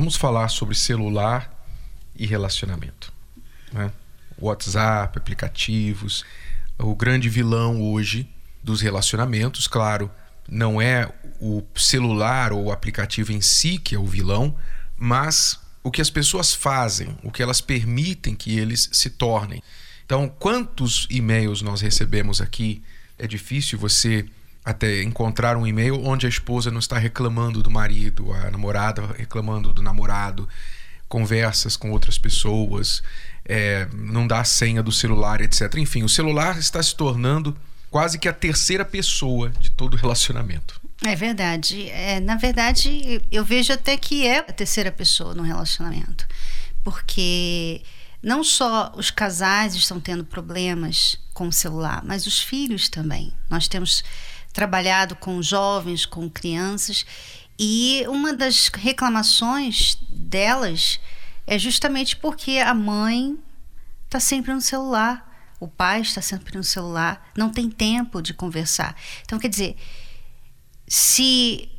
Vamos falar sobre celular e relacionamento. Né? WhatsApp, aplicativos. O grande vilão hoje dos relacionamentos, claro, não é o celular ou o aplicativo em si que é o vilão, mas o que as pessoas fazem, o que elas permitem que eles se tornem. Então, quantos e-mails nós recebemos aqui? É difícil você até encontrar um e-mail onde a esposa não está reclamando do marido, a namorada reclamando do namorado, conversas com outras pessoas, é, não dá a senha do celular, etc. Enfim, o celular está se tornando quase que a terceira pessoa de todo relacionamento. É verdade. É, na verdade, eu vejo até que é a terceira pessoa no relacionamento. Porque não só os casais estão tendo problemas com o celular, mas os filhos também. Nós temos trabalhado com jovens, com crianças, e uma das reclamações delas é justamente porque a mãe está sempre no celular, o pai está sempre no celular, não tem tempo de conversar. Então, quer dizer, se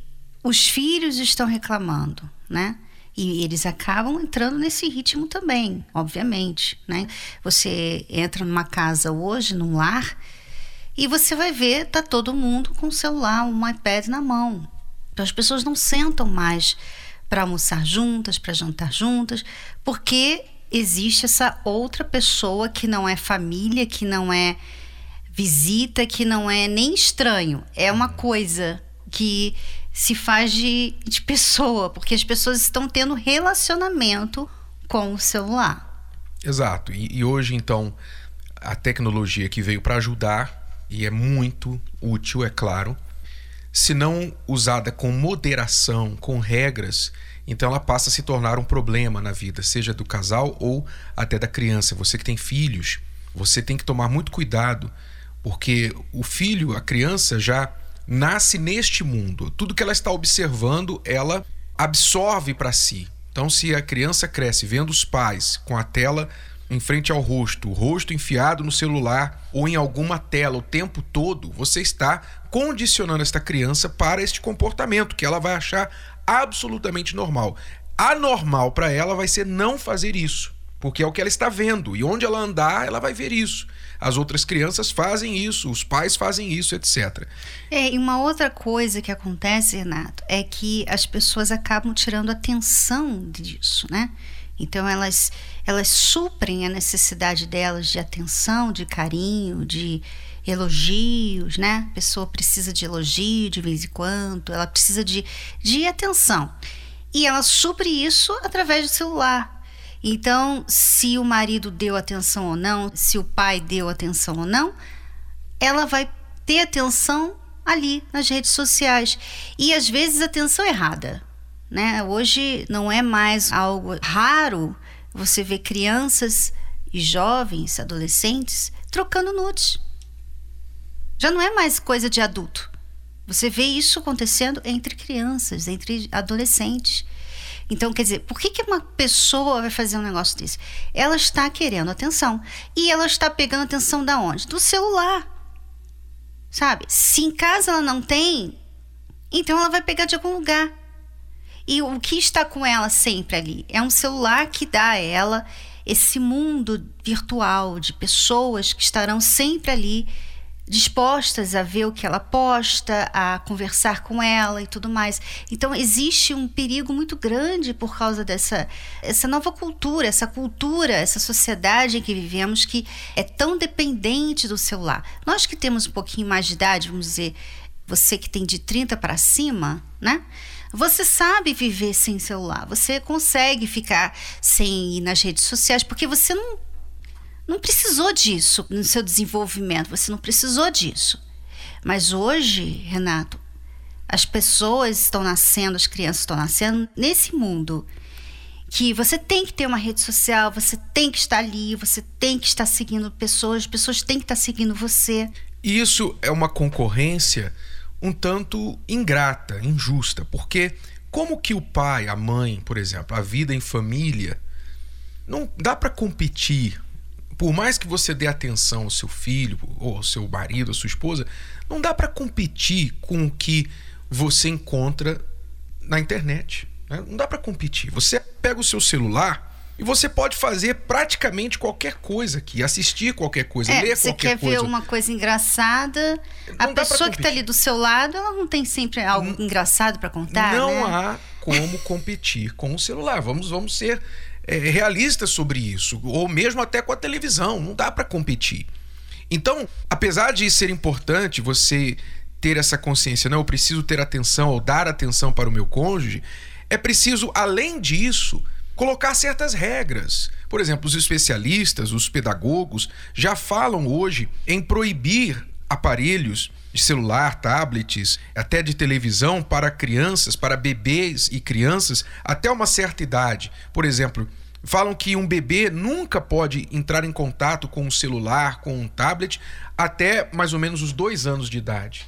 os filhos estão reclamando, né? E eles acabam entrando nesse ritmo também, obviamente, né? Você entra numa casa hoje, num lar, e você vai ver, tá todo mundo com o celular, um iPad na mão. Então as pessoas não sentam mais para almoçar juntas, para jantar juntas, porque existe essa outra pessoa que não é família, que não é visita, que não é nem estranho. É uma coisa que se faz de, de pessoa, porque as pessoas estão tendo relacionamento com o celular. Exato. E, e hoje, então, a tecnologia que veio para ajudar e é muito útil, é claro. Se não usada com moderação, com regras, então ela passa a se tornar um problema na vida, seja do casal ou até da criança. Você que tem filhos, você tem que tomar muito cuidado, porque o filho, a criança, já nasce neste mundo. Tudo que ela está observando, ela absorve para si. Então, se a criança cresce vendo os pais com a tela em frente ao rosto, o rosto enfiado no celular ou em alguma tela o tempo todo, você está condicionando esta criança para este comportamento que ela vai achar absolutamente normal. Anormal para ela vai ser não fazer isso, porque é o que ela está vendo e onde ela andar, ela vai ver isso. As outras crianças fazem isso, os pais fazem isso, etc. É, e uma outra coisa que acontece, Renato, é que as pessoas acabam tirando atenção disso, né? Então elas elas suprem a necessidade delas de atenção, de carinho, de elogios, né? A pessoa precisa de elogio de vez em quando, ela precisa de, de atenção. E ela supre isso através do celular. Então, se o marido deu atenção ou não, se o pai deu atenção ou não, ela vai ter atenção ali nas redes sociais. E às vezes atenção errada. Né? Hoje não é mais algo raro você ver crianças e jovens, adolescentes, trocando nudes. Já não é mais coisa de adulto. Você vê isso acontecendo entre crianças, entre adolescentes. Então, quer dizer, por que, que uma pessoa vai fazer um negócio desse? Ela está querendo atenção. E ela está pegando atenção da onde? Do celular. Sabe? Se em casa ela não tem, então ela vai pegar de algum lugar. E o que está com ela sempre ali? É um celular que dá a ela esse mundo virtual de pessoas que estarão sempre ali dispostas a ver o que ela posta, a conversar com ela e tudo mais. Então existe um perigo muito grande por causa dessa essa nova cultura, essa cultura, essa sociedade em que vivemos que é tão dependente do celular. Nós que temos um pouquinho mais de idade, vamos dizer, você que tem de 30 para cima, né? Você sabe viver sem celular, você consegue ficar sem ir nas redes sociais, porque você não, não precisou disso no seu desenvolvimento, você não precisou disso. Mas hoje, Renato, as pessoas estão nascendo, as crianças estão nascendo nesse mundo que você tem que ter uma rede social, você tem que estar ali, você tem que estar seguindo pessoas, as pessoas têm que estar seguindo você. Isso é uma concorrência um tanto ingrata, injusta, porque como que o pai, a mãe, por exemplo, a vida em família, não dá para competir. Por mais que você dê atenção ao seu filho, ou ao seu marido, à sua esposa, não dá para competir com o que você encontra na internet. Né? Não dá para competir. Você pega o seu celular e você pode fazer praticamente qualquer coisa aqui, assistir qualquer coisa, é, ler você qualquer quer coisa. ver uma coisa engraçada, Não a pessoa que está ali do seu lado, ela não tem sempre algo engraçado para contar, não né? há como competir com o celular. Vamos, vamos ser é, realistas sobre isso, ou mesmo até com a televisão. Não dá para competir. Então, apesar de ser importante você ter essa consciência, não, eu preciso ter atenção ou dar atenção para o meu cônjuge, é preciso, além disso, colocar certas regras. Por exemplo, os especialistas, os pedagogos, já falam hoje em proibir aparelhos de celular, tablets, até de televisão para crianças, para bebês e crianças até uma certa idade. Por exemplo, falam que um bebê nunca pode entrar em contato com um celular, com um tablet, até mais ou menos os dois anos de idade.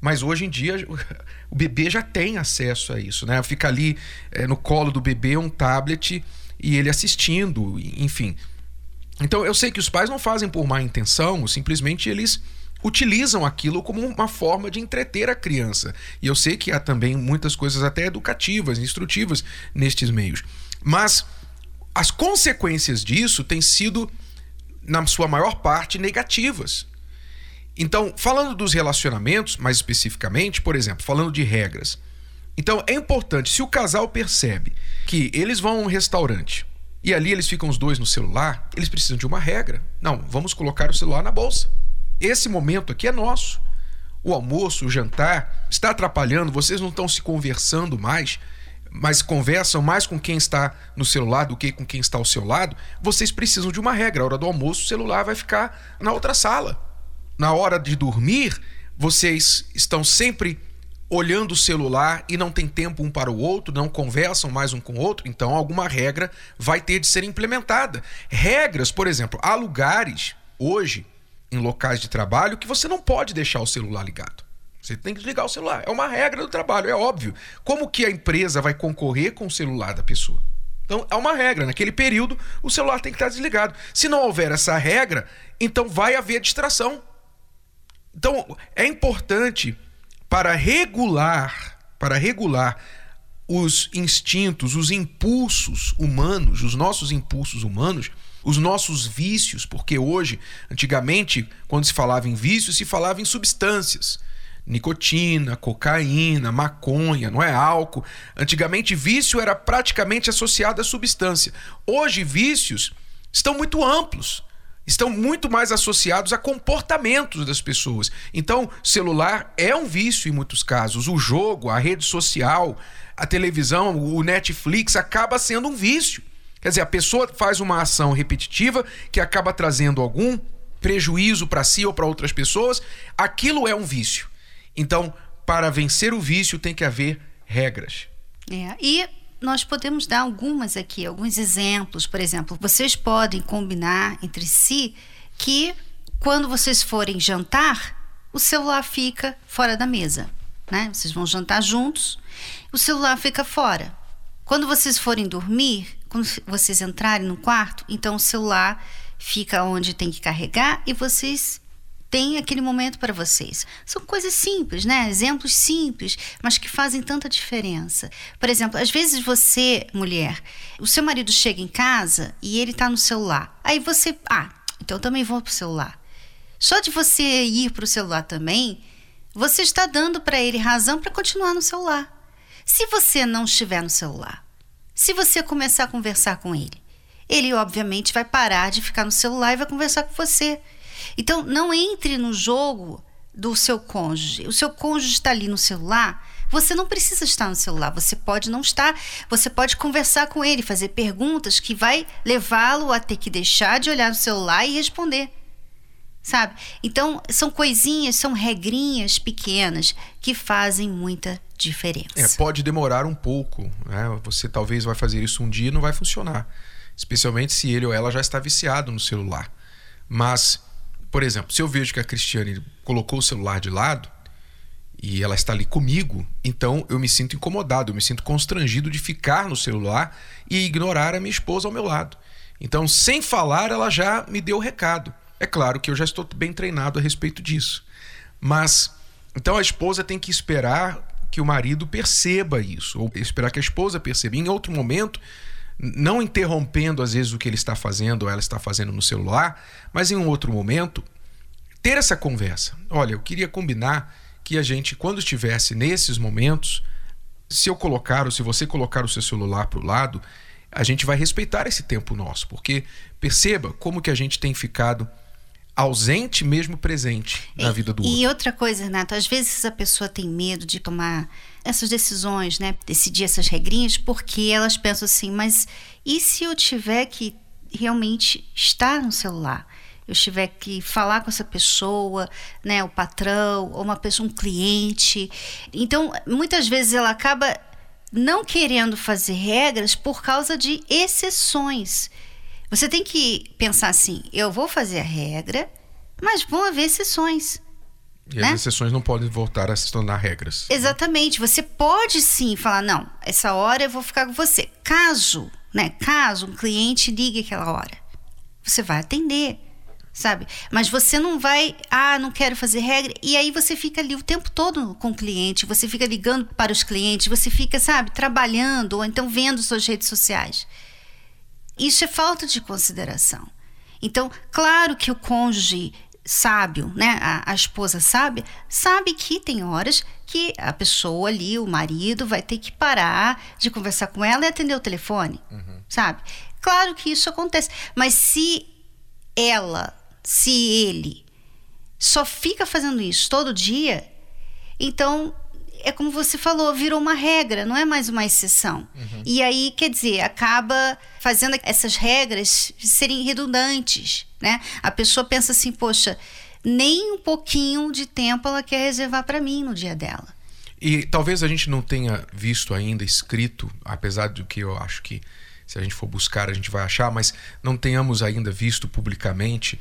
Mas hoje em dia o bebê já tem acesso a isso, né? Fica ali é, no colo do bebê um tablet e ele assistindo, enfim. Então eu sei que os pais não fazem por má intenção, simplesmente eles utilizam aquilo como uma forma de entreter a criança. E eu sei que há também muitas coisas até educativas, instrutivas nestes meios. Mas as consequências disso têm sido, na sua maior parte, negativas. Então, falando dos relacionamentos, mais especificamente, por exemplo, falando de regras. Então, é importante, se o casal percebe que eles vão a um restaurante e ali eles ficam os dois no celular, eles precisam de uma regra. Não, vamos colocar o celular na bolsa. Esse momento aqui é nosso. O almoço, o jantar está atrapalhando, vocês não estão se conversando mais, mas conversam mais com quem está no celular do que com quem está ao seu lado. Vocês precisam de uma regra. A hora do almoço, o celular vai ficar na outra sala. Na hora de dormir, vocês estão sempre olhando o celular e não tem tempo um para o outro, não conversam mais um com o outro, então alguma regra vai ter de ser implementada. Regras, por exemplo, há lugares hoje em locais de trabalho que você não pode deixar o celular ligado. Você tem que desligar o celular. É uma regra do trabalho, é óbvio. Como que a empresa vai concorrer com o celular da pessoa? Então é uma regra. Naquele período, o celular tem que estar desligado. Se não houver essa regra, então vai haver distração. Então é importante para regular, para regular os instintos, os impulsos humanos, os nossos impulsos humanos, os nossos vícios, porque hoje, antigamente, quando se falava em vícios, se falava em substâncias. Nicotina, cocaína, maconha, não é álcool. Antigamente, vício era praticamente associado à substância. Hoje, vícios estão muito amplos estão muito mais associados a comportamentos das pessoas. Então, celular é um vício em muitos casos. O jogo, a rede social, a televisão, o Netflix acaba sendo um vício. Quer dizer, a pessoa faz uma ação repetitiva que acaba trazendo algum prejuízo para si ou para outras pessoas. Aquilo é um vício. Então, para vencer o vício, tem que haver regras. É, e nós podemos dar algumas aqui, alguns exemplos. Por exemplo, vocês podem combinar entre si que quando vocês forem jantar, o celular fica fora da mesa. Né? Vocês vão jantar juntos, o celular fica fora. Quando vocês forem dormir, quando vocês entrarem no quarto, então o celular fica onde tem que carregar e vocês tem aquele momento para vocês. São coisas simples, né? Exemplos simples, mas que fazem tanta diferença. Por exemplo, às vezes você, mulher, o seu marido chega em casa e ele está no celular. Aí você, ah, então eu também vou pro celular. Só de você ir pro celular também, você está dando para ele razão para continuar no celular. Se você não estiver no celular, se você começar a conversar com ele, ele obviamente vai parar de ficar no celular e vai conversar com você. Então, não entre no jogo do seu cônjuge. O seu cônjuge está ali no celular. Você não precisa estar no celular, você pode não estar, você pode conversar com ele, fazer perguntas que vai levá-lo a ter que deixar de olhar no celular e responder. Sabe? Então, são coisinhas, são regrinhas pequenas que fazem muita diferença. É, pode demorar um pouco, né? Você talvez vai fazer isso um dia e não vai funcionar, especialmente se ele ou ela já está viciado no celular. Mas por exemplo, se eu vejo que a Cristiane colocou o celular de lado e ela está ali comigo, então eu me sinto incomodado, eu me sinto constrangido de ficar no celular e ignorar a minha esposa ao meu lado. Então, sem falar, ela já me deu o recado. É claro que eu já estou bem treinado a respeito disso. Mas então a esposa tem que esperar que o marido perceba isso, ou esperar que a esposa perceba. Em outro momento, não interrompendo às vezes o que ele está fazendo ou ela está fazendo no celular, mas em um outro momento, ter essa conversa. Olha, eu queria combinar que a gente, quando estivesse nesses momentos, se eu colocar ou se você colocar o seu celular para o lado, a gente vai respeitar esse tempo nosso, porque perceba como que a gente tem ficado ausente mesmo presente na vida do outro. E outra coisa, Renato, às vezes a pessoa tem medo de tomar essas decisões, né? Decidir essas regrinhas, porque elas pensam assim, mas e se eu tiver que realmente estar no celular? Eu tiver que falar com essa pessoa, né, o patrão, ou uma pessoa, um cliente. Então, muitas vezes ela acaba não querendo fazer regras por causa de exceções. Você tem que pensar assim: eu vou fazer a regra, mas vão haver exceções. E né? as exceções não podem voltar a se tornar regras. Exatamente. Você pode sim falar: não, essa hora eu vou ficar com você. Caso, né? Caso um cliente ligue aquela hora, você vai atender. Sabe? Mas você não vai, ah, não quero fazer regra, e aí você fica ali o tempo todo com o cliente, você fica ligando para os clientes, você fica, sabe, trabalhando ou então vendo suas redes sociais. Isso é falta de consideração. Então, claro que o cônjuge sábio, né, a, a, esposa sábia, sabe que tem horas que a pessoa ali, o marido, vai ter que parar de conversar com ela e atender o telefone, uhum. sabe? Claro que isso acontece, mas se ela, se ele só fica fazendo isso todo dia, então é como você falou, virou uma regra, não é mais uma exceção. Uhum. E aí, quer dizer, acaba fazendo essas regras serem redundantes, né? A pessoa pensa assim, poxa, nem um pouquinho de tempo ela quer reservar para mim no dia dela. E talvez a gente não tenha visto ainda escrito, apesar do que eu acho que se a gente for buscar a gente vai achar, mas não tenhamos ainda visto publicamente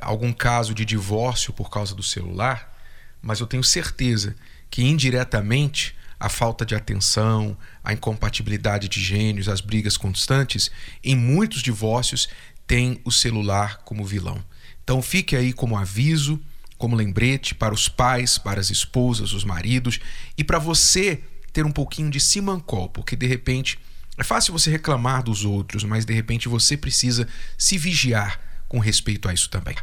algum caso de divórcio por causa do celular, mas eu tenho certeza que indiretamente a falta de atenção, a incompatibilidade de gênios, as brigas constantes, em muitos divórcios tem o celular como vilão. Então fique aí como aviso, como lembrete para os pais, para as esposas, os maridos e para você ter um pouquinho de simancol, porque de repente é fácil você reclamar dos outros, mas de repente você precisa se vigiar com respeito a isso também.